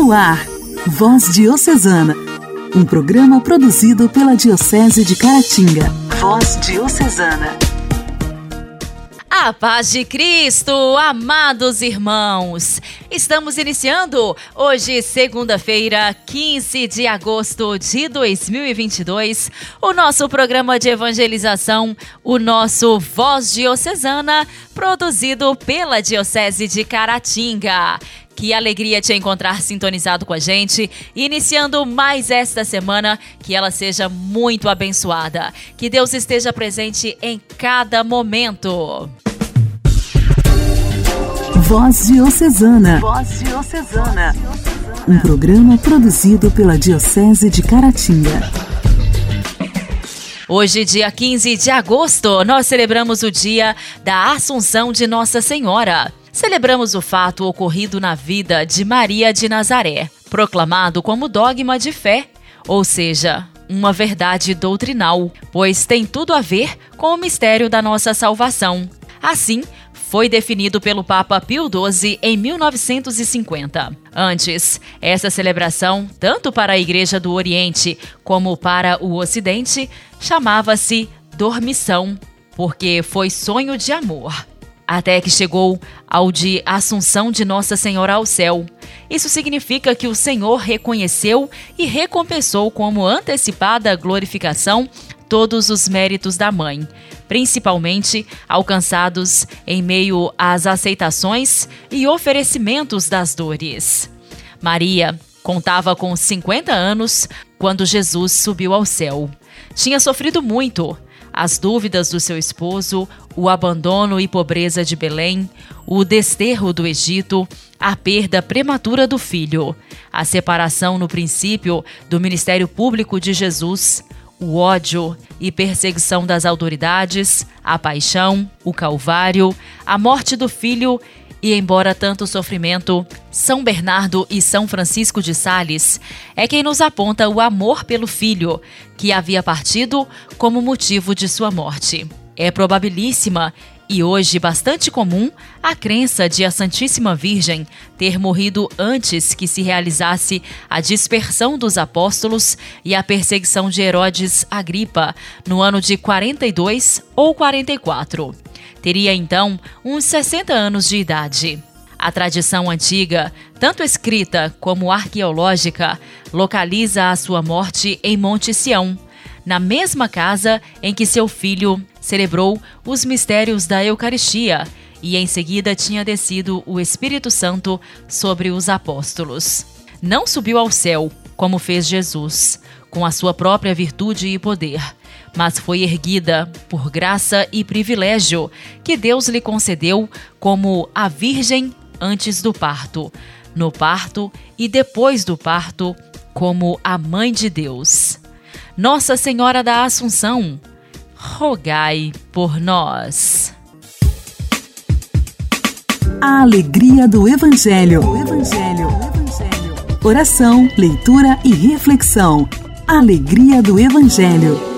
No ar, Voz Diocesana, um programa produzido pela Diocese de Caratinga. Voz Diocesana. A paz de Cristo, amados irmãos! Estamos iniciando hoje, segunda-feira, 15 de agosto de 2022, o nosso programa de evangelização, o nosso Voz Diocesana, produzido pela Diocese de Caratinga. Que alegria te encontrar sintonizado com a gente, iniciando mais esta semana, que ela seja muito abençoada. Que Deus esteja presente em cada momento. Voz Diocesana. Voz Diocesana. Um programa produzido pela Diocese de Caratinga. Hoje, dia 15 de agosto, nós celebramos o dia da Assunção de Nossa Senhora. Celebramos o fato ocorrido na vida de Maria de Nazaré, proclamado como dogma de fé, ou seja, uma verdade doutrinal, pois tem tudo a ver com o mistério da nossa salvação. Assim, foi definido pelo Papa Pio XII em 1950. Antes, essa celebração, tanto para a Igreja do Oriente como para o Ocidente, chamava-se Dormição, porque foi sonho de amor até que chegou ao de Assunção de Nossa Senhora ao céu. Isso significa que o Senhor reconheceu e recompensou como antecipada glorificação todos os méritos da mãe, principalmente alcançados em meio às aceitações e oferecimentos das dores. Maria contava com 50 anos quando Jesus subiu ao céu. Tinha sofrido muito, as dúvidas do seu esposo, o abandono e pobreza de Belém, o desterro do Egito, a perda prematura do filho, a separação no princípio do ministério público de Jesus, o ódio e perseguição das autoridades, a paixão, o calvário, a morte do filho e embora tanto sofrimento, São Bernardo e São Francisco de Sales é quem nos aponta o amor pelo filho, que havia partido como motivo de sua morte. É probabilíssima e hoje bastante comum a crença de a Santíssima Virgem ter morrido antes que se realizasse a dispersão dos apóstolos e a perseguição de Herodes Agripa no ano de 42 ou 44. Teria então uns 60 anos de idade. A tradição antiga, tanto escrita como arqueológica, localiza a sua morte em Monte Sião, na mesma casa em que seu filho celebrou os mistérios da Eucaristia e em seguida tinha descido o Espírito Santo sobre os apóstolos. Não subiu ao céu, como fez Jesus, com a sua própria virtude e poder mas foi erguida por graça e privilégio que Deus lhe concedeu como a Virgem antes do parto, no parto e depois do parto, como a Mãe de Deus. Nossa Senhora da Assunção, rogai por nós. A alegria do Evangelho. O Evangelho. O Evangelho. Oração, leitura e reflexão. Alegria do Evangelho.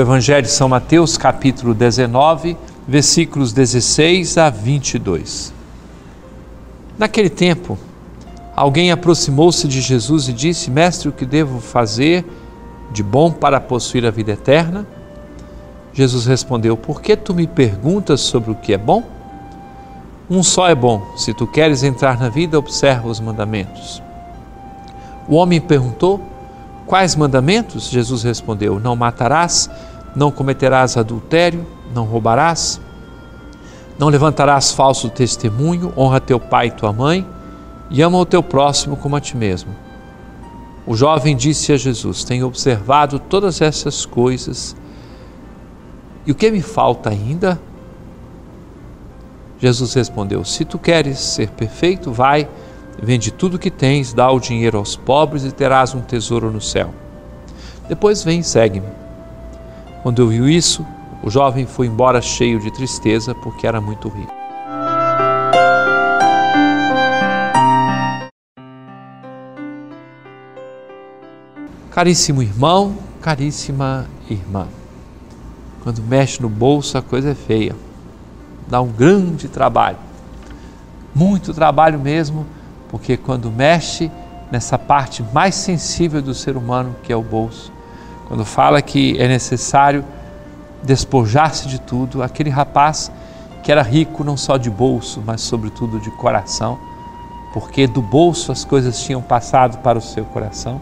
Evangelho de São Mateus, capítulo 19, versículos 16 a 22. Naquele tempo, alguém aproximou-se de Jesus e disse: Mestre, o que devo fazer de bom para possuir a vida eterna? Jesus respondeu: Por que tu me perguntas sobre o que é bom? Um só é bom. Se tu queres entrar na vida, observa os mandamentos. O homem perguntou: Quais mandamentos? Jesus respondeu: Não matarás não cometerás adultério, não roubarás, não levantarás falso testemunho, honra teu pai e tua mãe e ama o teu próximo como a ti mesmo. O jovem disse a Jesus: Tenho observado todas essas coisas e o que me falta ainda? Jesus respondeu: Se tu queres ser perfeito, vai, Vende tudo que tens, dá o dinheiro aos pobres e terás um tesouro no céu. Depois vem e segue-me. Quando ouviu isso, o jovem foi embora cheio de tristeza, porque era muito rico. Caríssimo irmão, caríssima irmã, quando mexe no bolso a coisa é feia, dá um grande trabalho, muito trabalho mesmo porque quando mexe nessa parte mais sensível do ser humano, que é o bolso, quando fala que é necessário despojar-se de tudo, aquele rapaz que era rico não só de bolso, mas sobretudo de coração, porque do bolso as coisas tinham passado para o seu coração.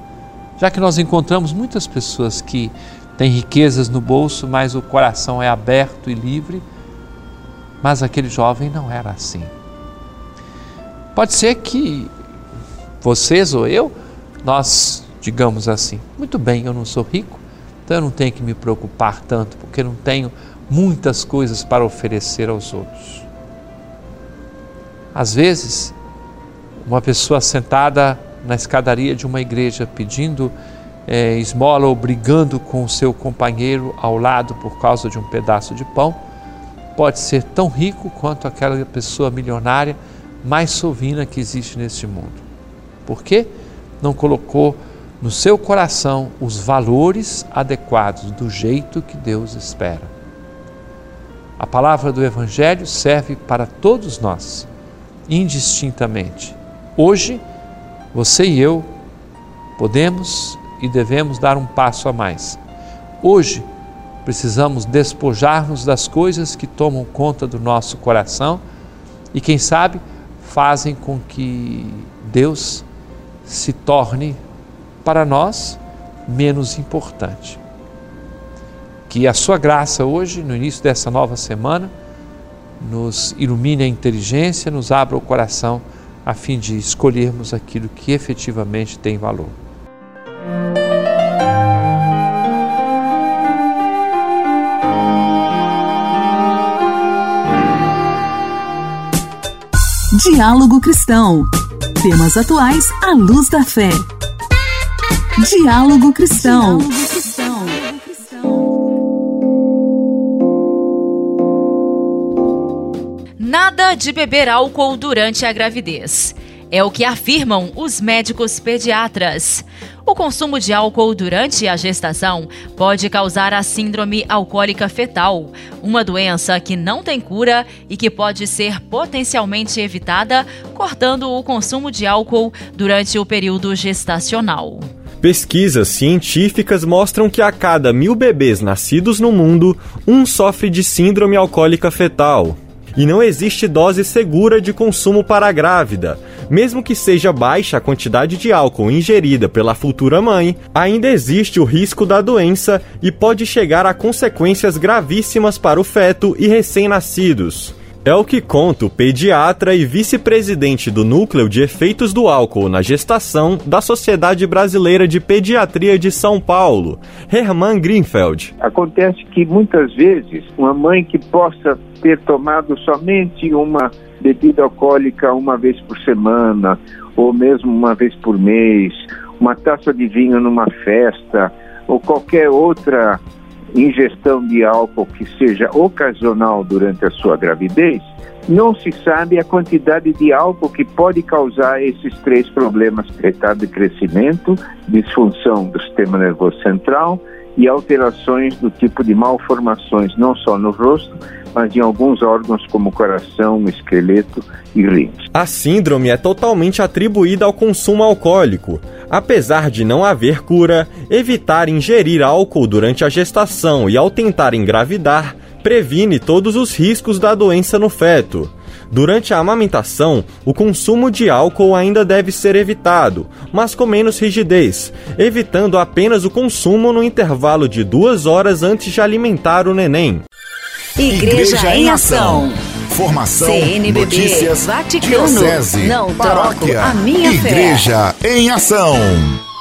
Já que nós encontramos muitas pessoas que têm riquezas no bolso, mas o coração é aberto e livre, mas aquele jovem não era assim. Pode ser que vocês ou eu, nós digamos assim: muito bem, eu não sou rico, então eu não tenho que me preocupar tanto, porque não tenho muitas coisas para oferecer aos outros. Às vezes, uma pessoa sentada na escadaria de uma igreja pedindo é, esmola ou brigando com o seu companheiro ao lado por causa de um pedaço de pão, pode ser tão rico quanto aquela pessoa milionária mais sovina que existe neste mundo. Por quê? Não colocou no seu coração os valores adequados do jeito que Deus espera. A palavra do Evangelho serve para todos nós, indistintamente. Hoje, você e eu podemos e devemos dar um passo a mais. Hoje, precisamos despojar-nos das coisas que tomam conta do nosso coração e, quem sabe, fazem com que Deus se torne para nós menos importante. Que a sua graça hoje, no início dessa nova semana, nos ilumine a inteligência, nos abra o coração a fim de escolhermos aquilo que efetivamente tem valor. Diálogo Cristão. Temas atuais à luz da fé. Diálogo Cristão. Nada de beber álcool durante a gravidez. É o que afirmam os médicos pediatras. O consumo de álcool durante a gestação pode causar a síndrome alcoólica fetal, uma doença que não tem cura e que pode ser potencialmente evitada cortando o consumo de álcool durante o período gestacional. Pesquisas científicas mostram que a cada mil bebês nascidos no mundo, um sofre de síndrome alcoólica fetal. E não existe dose segura de consumo para a grávida. Mesmo que seja baixa a quantidade de álcool ingerida pela futura mãe, ainda existe o risco da doença e pode chegar a consequências gravíssimas para o feto e recém-nascidos. É o que conta o pediatra e vice-presidente do Núcleo de Efeitos do Álcool na Gestação da Sociedade Brasileira de Pediatria de São Paulo, Herman Greenfeld. Acontece que muitas vezes uma mãe que possa ter tomado somente uma bebida alcoólica uma vez por semana, ou mesmo uma vez por mês, uma taça de vinho numa festa, ou qualquer outra ingestão de álcool que seja ocasional durante a sua gravidez, não se sabe a quantidade de álcool que pode causar esses três problemas: retardo de crescimento, disfunção do sistema nervoso central e alterações do tipo de malformações, não só no rosto, mas em alguns órgãos como coração, esqueleto e rins. A síndrome é totalmente atribuída ao consumo alcoólico. Apesar de não haver cura, evitar ingerir álcool durante a gestação e ao tentar engravidar previne todos os riscos da doença no feto. Durante a amamentação, o consumo de álcool ainda deve ser evitado, mas com menos rigidez, evitando apenas o consumo no intervalo de duas horas antes de alimentar o neném. Igreja, Igreja em Ação. Formação, CNBB, notícias, Vaticano, diocese, não paróquia, a minha Igreja fé. em Ação.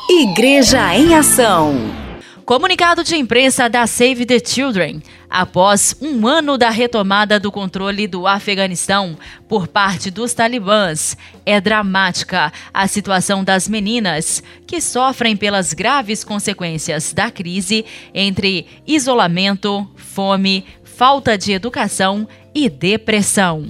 Igreja em Ação. Comunicado de imprensa da Save the Children. Após um ano da retomada do controle do Afeganistão por parte dos talibãs, é dramática a situação das meninas que sofrem pelas graves consequências da crise entre isolamento, fome, falta de educação e depressão.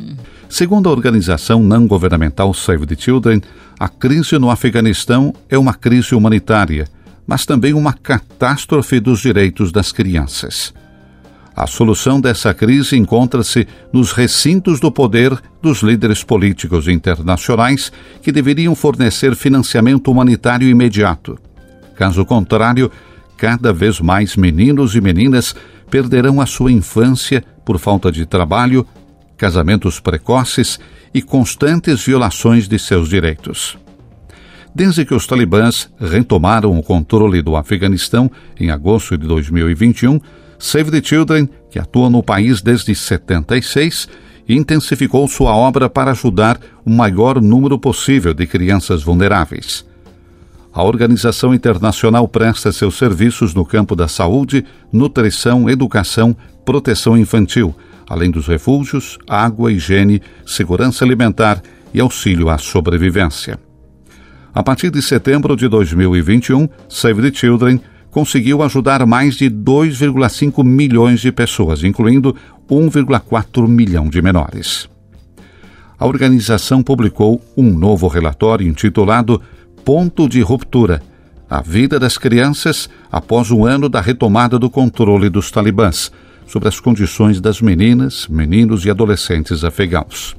Segundo a organização não governamental Save the Children, a crise no Afeganistão é uma crise humanitária mas também uma catástrofe dos direitos das crianças. A solução dessa crise encontra-se nos recintos do poder dos líderes políticos internacionais que deveriam fornecer financiamento humanitário imediato. Caso contrário, cada vez mais meninos e meninas perderão a sua infância por falta de trabalho, casamentos precoces e constantes violações de seus direitos. Desde que os talibãs retomaram o controle do Afeganistão em agosto de 2021, Save the Children, que atua no país desde 76, intensificou sua obra para ajudar o maior número possível de crianças vulneráveis. A organização internacional presta seus serviços no campo da saúde, nutrição, educação, proteção infantil, além dos refúgios, água, higiene, segurança alimentar e auxílio à sobrevivência. A partir de setembro de 2021, Save the Children conseguiu ajudar mais de 2,5 milhões de pessoas, incluindo 1,4 milhão de menores. A organização publicou um novo relatório intitulado Ponto de Ruptura A Vida das Crianças após o ano da retomada do controle dos talibãs, sobre as condições das meninas, meninos e adolescentes afegãos.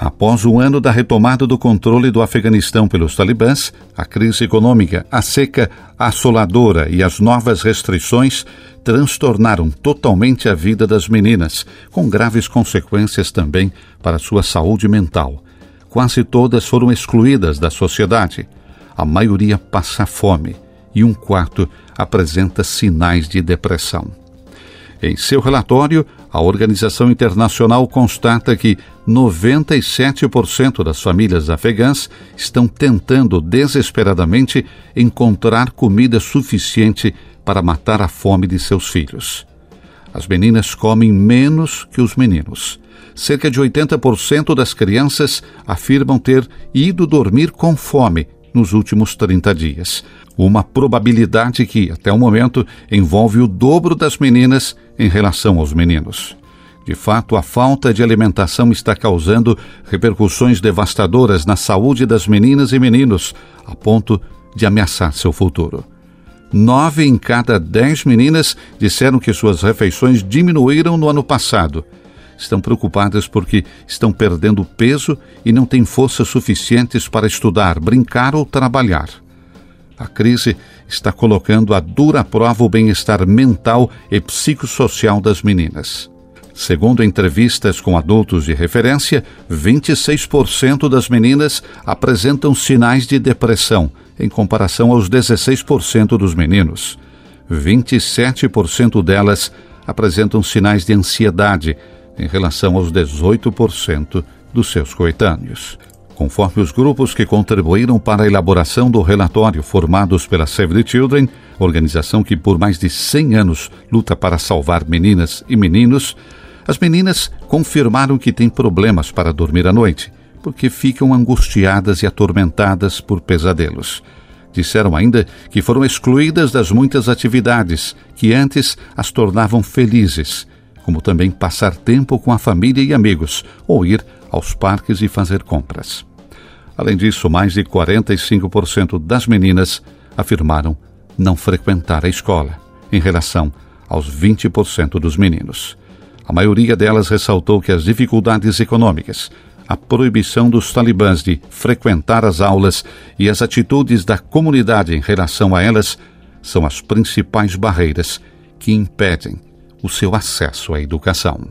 Após um ano da retomada do controle do Afeganistão pelos talibãs, a crise econômica, a seca assoladora e as novas restrições transtornaram totalmente a vida das meninas, com graves consequências também para sua saúde mental. Quase todas foram excluídas da sociedade. A maioria passa fome e um quarto apresenta sinais de depressão. Em seu relatório, a organização internacional constata que 97% das famílias afegãs estão tentando desesperadamente encontrar comida suficiente para matar a fome de seus filhos. As meninas comem menos que os meninos. Cerca de 80% das crianças afirmam ter ido dormir com fome nos últimos 30 dias. Uma probabilidade que, até o momento, envolve o dobro das meninas em relação aos meninos. De fato, a falta de alimentação está causando repercussões devastadoras na saúde das meninas e meninos, a ponto de ameaçar seu futuro. Nove em cada dez meninas disseram que suas refeições diminuíram no ano passado. Estão preocupadas porque estão perdendo peso e não têm forças suficientes para estudar, brincar ou trabalhar. A crise está colocando a dura prova o bem-estar mental e psicossocial das meninas. Segundo entrevistas com adultos de referência, 26% das meninas apresentam sinais de depressão, em comparação aos 16% dos meninos. 27% delas apresentam sinais de ansiedade, em relação aos 18% dos seus coetâneos conforme os grupos que contribuíram para a elaboração do relatório formados pela Save the Children, organização que por mais de 100 anos luta para salvar meninas e meninos, as meninas confirmaram que têm problemas para dormir à noite, porque ficam angustiadas e atormentadas por pesadelos. Disseram ainda que foram excluídas das muitas atividades que antes as tornavam felizes, como também passar tempo com a família e amigos ou ir aos parques e fazer compras. Além disso, mais de 45% das meninas afirmaram não frequentar a escola, em relação aos 20% dos meninos. A maioria delas ressaltou que as dificuldades econômicas, a proibição dos talibãs de frequentar as aulas e as atitudes da comunidade em relação a elas são as principais barreiras que impedem o seu acesso à educação.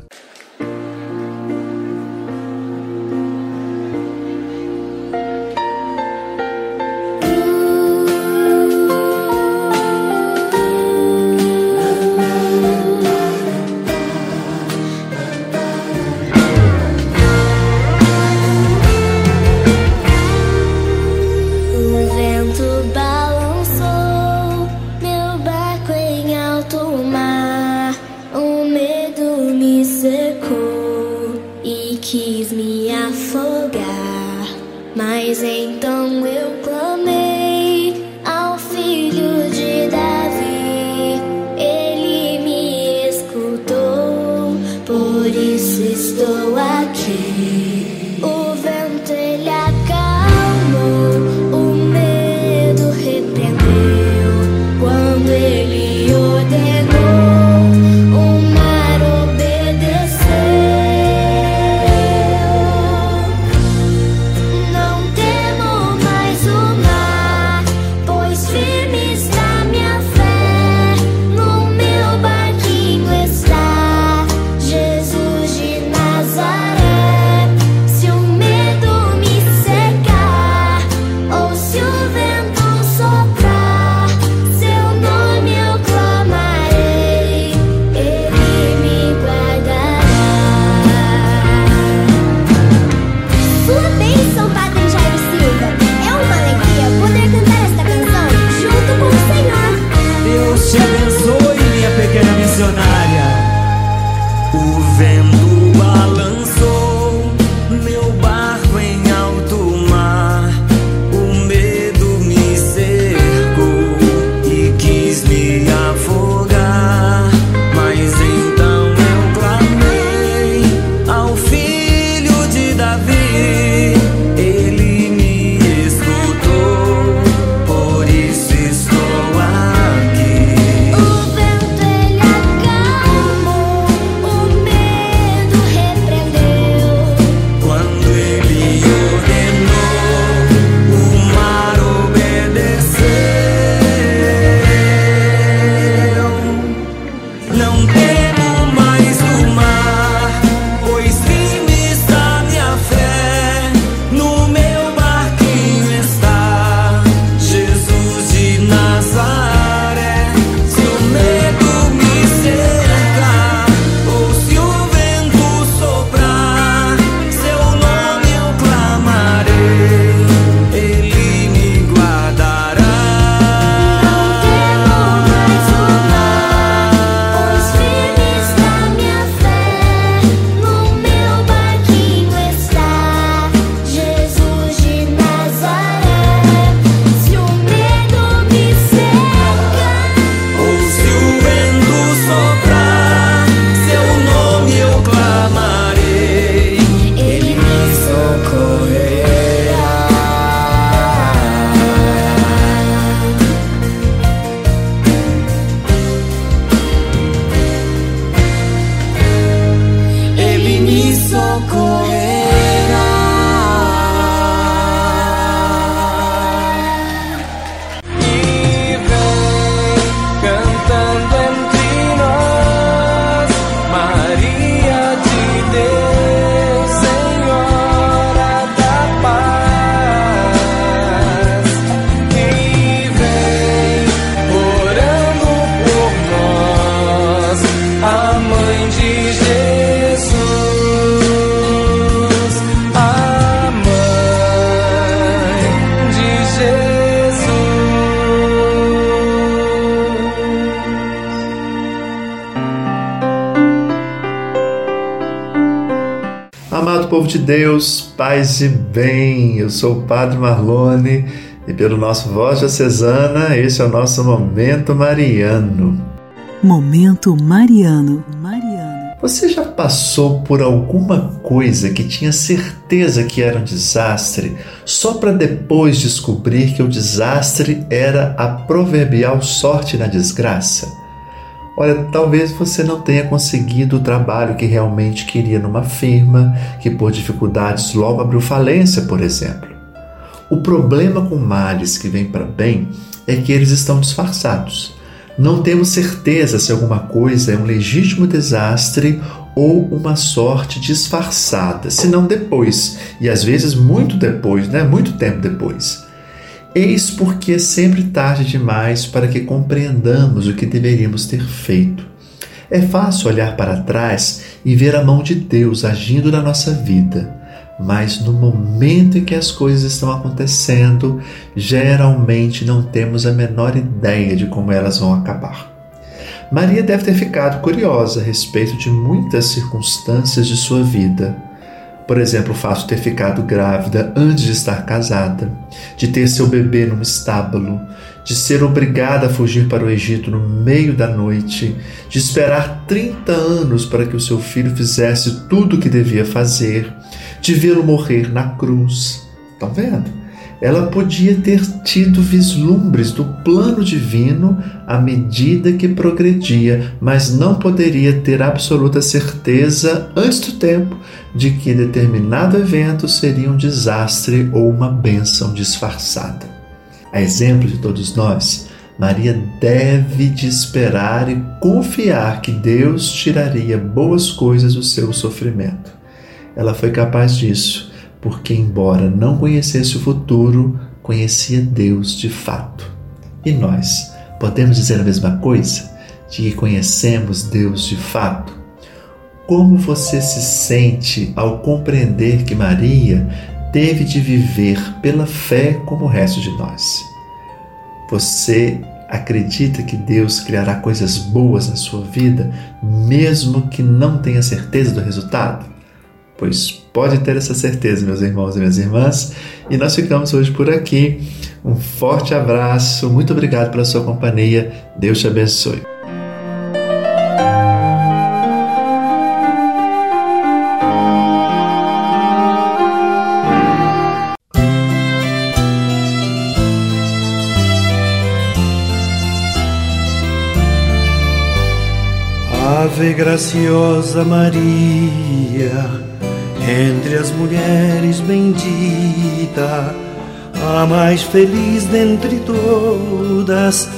De Deus, paz e bem. Eu sou o Padre Marlone e pelo nosso Voz Diocesana, esse é o nosso Momento Mariano. Momento Mariano. Mariano. Você já passou por alguma coisa que tinha certeza que era um desastre, só para depois descobrir que o desastre era a proverbial sorte na desgraça? Olha, talvez você não tenha conseguido o trabalho que realmente queria numa firma, que por dificuldades logo abriu falência, por exemplo. O problema com males que vêm para bem é que eles estão disfarçados. Não temos certeza se alguma coisa é um legítimo desastre ou uma sorte disfarçada, senão depois, e às vezes muito depois, né? Muito tempo depois. Eis porque é sempre tarde demais para que compreendamos o que deveríamos ter feito. É fácil olhar para trás e ver a mão de Deus agindo na nossa vida, mas no momento em que as coisas estão acontecendo, geralmente não temos a menor ideia de como elas vão acabar. Maria deve ter ficado curiosa a respeito de muitas circunstâncias de sua vida Por exemplo, o fato de ter ficado grávida antes de estar casada, de ter seu bebê num estábulo, de ser obrigada a fugir para o Egito no meio da noite, de esperar 30 anos para que o seu filho fizesse tudo o que devia fazer, de vê-lo morrer na cruz. Estão vendo? Ela podia ter tido vislumbres do plano divino à medida que progredia, mas não poderia ter absoluta certeza antes do tempo de que determinado evento seria um desastre ou uma bênção disfarçada. A exemplo de todos nós, Maria deve de esperar e confiar que Deus tiraria boas coisas do seu sofrimento. Ela foi capaz disso porque, embora não conhecesse o futuro, conhecia Deus de fato. E nós podemos dizer a mesma coisa? De que conhecemos Deus de fato? Como você se sente ao compreender que Maria teve de viver pela fé como o resto de nós? Você acredita que Deus criará coisas boas na sua vida, mesmo que não tenha certeza do resultado? Pois pode ter essa certeza, meus irmãos e minhas irmãs. E nós ficamos hoje por aqui. Um forte abraço, muito obrigado pela sua companhia. Deus te abençoe. Ave graciosa Maria entre as mulheres bendita, a mais feliz dentre todas,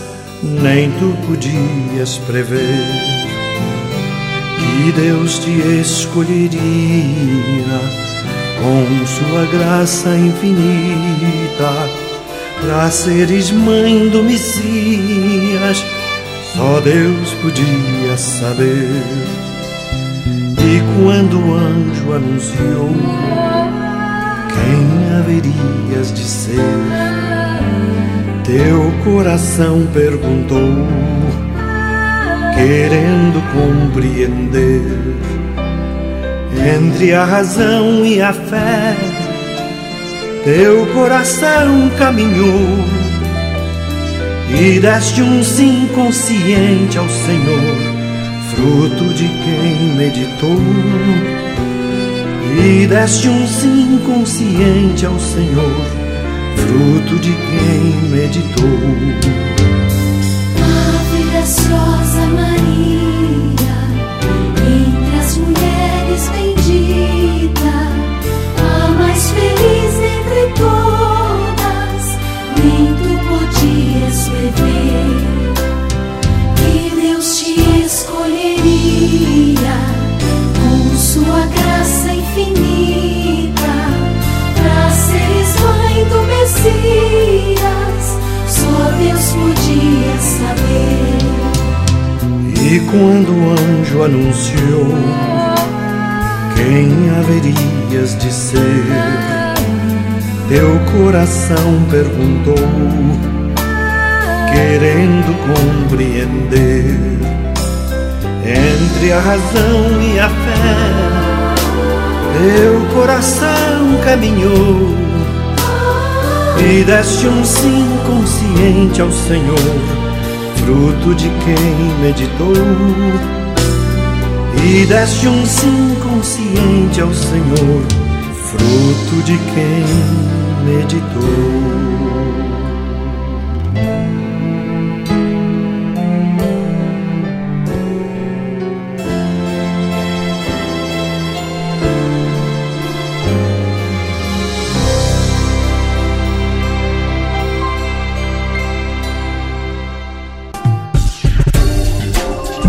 nem tu podias prever que Deus te escolheria com sua graça infinita para seres mãe do Messias. Só Deus podia saber. E quando o anjo anunciou quem haverias de ser, teu coração perguntou, querendo compreender entre a razão e a fé. Teu coração caminhou e deste um sim consciente ao Senhor fruto de quem meditou e deste um sim consciente ao Senhor, fruto de quem meditou. Ave quando o anjo anunciou quem haverias de ser, teu coração perguntou, querendo compreender. Entre a razão e a fé, teu coração caminhou. E deste um sim consciente ao Senhor, fruto de quem meditou. E deste um sim consciente ao Senhor, fruto de quem meditou.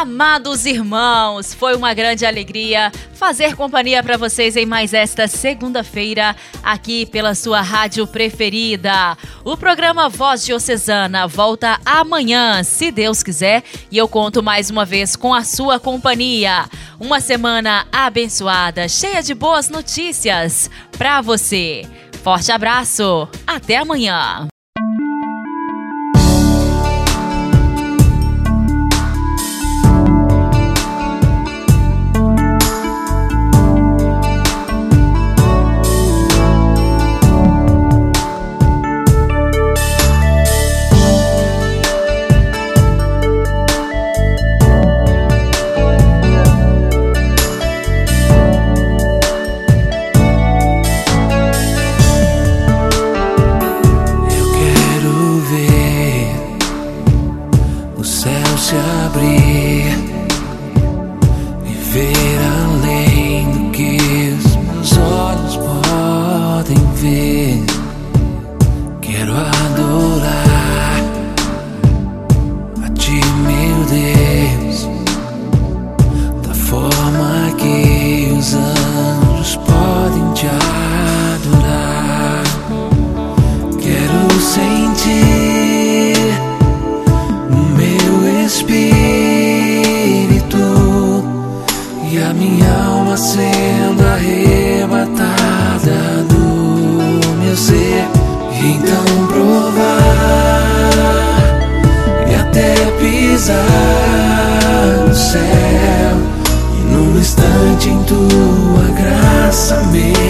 Amados irmãos, foi uma grande alegria fazer companhia para vocês em mais esta segunda-feira aqui pela sua rádio preferida. O programa Voz Diocesana volta amanhã, se Deus quiser, e eu conto mais uma vez com a sua companhia. Uma semana abençoada, cheia de boas notícias para você. Forte abraço, até amanhã. Então provar e até pisar no céu e num instante em tua graça mesmo.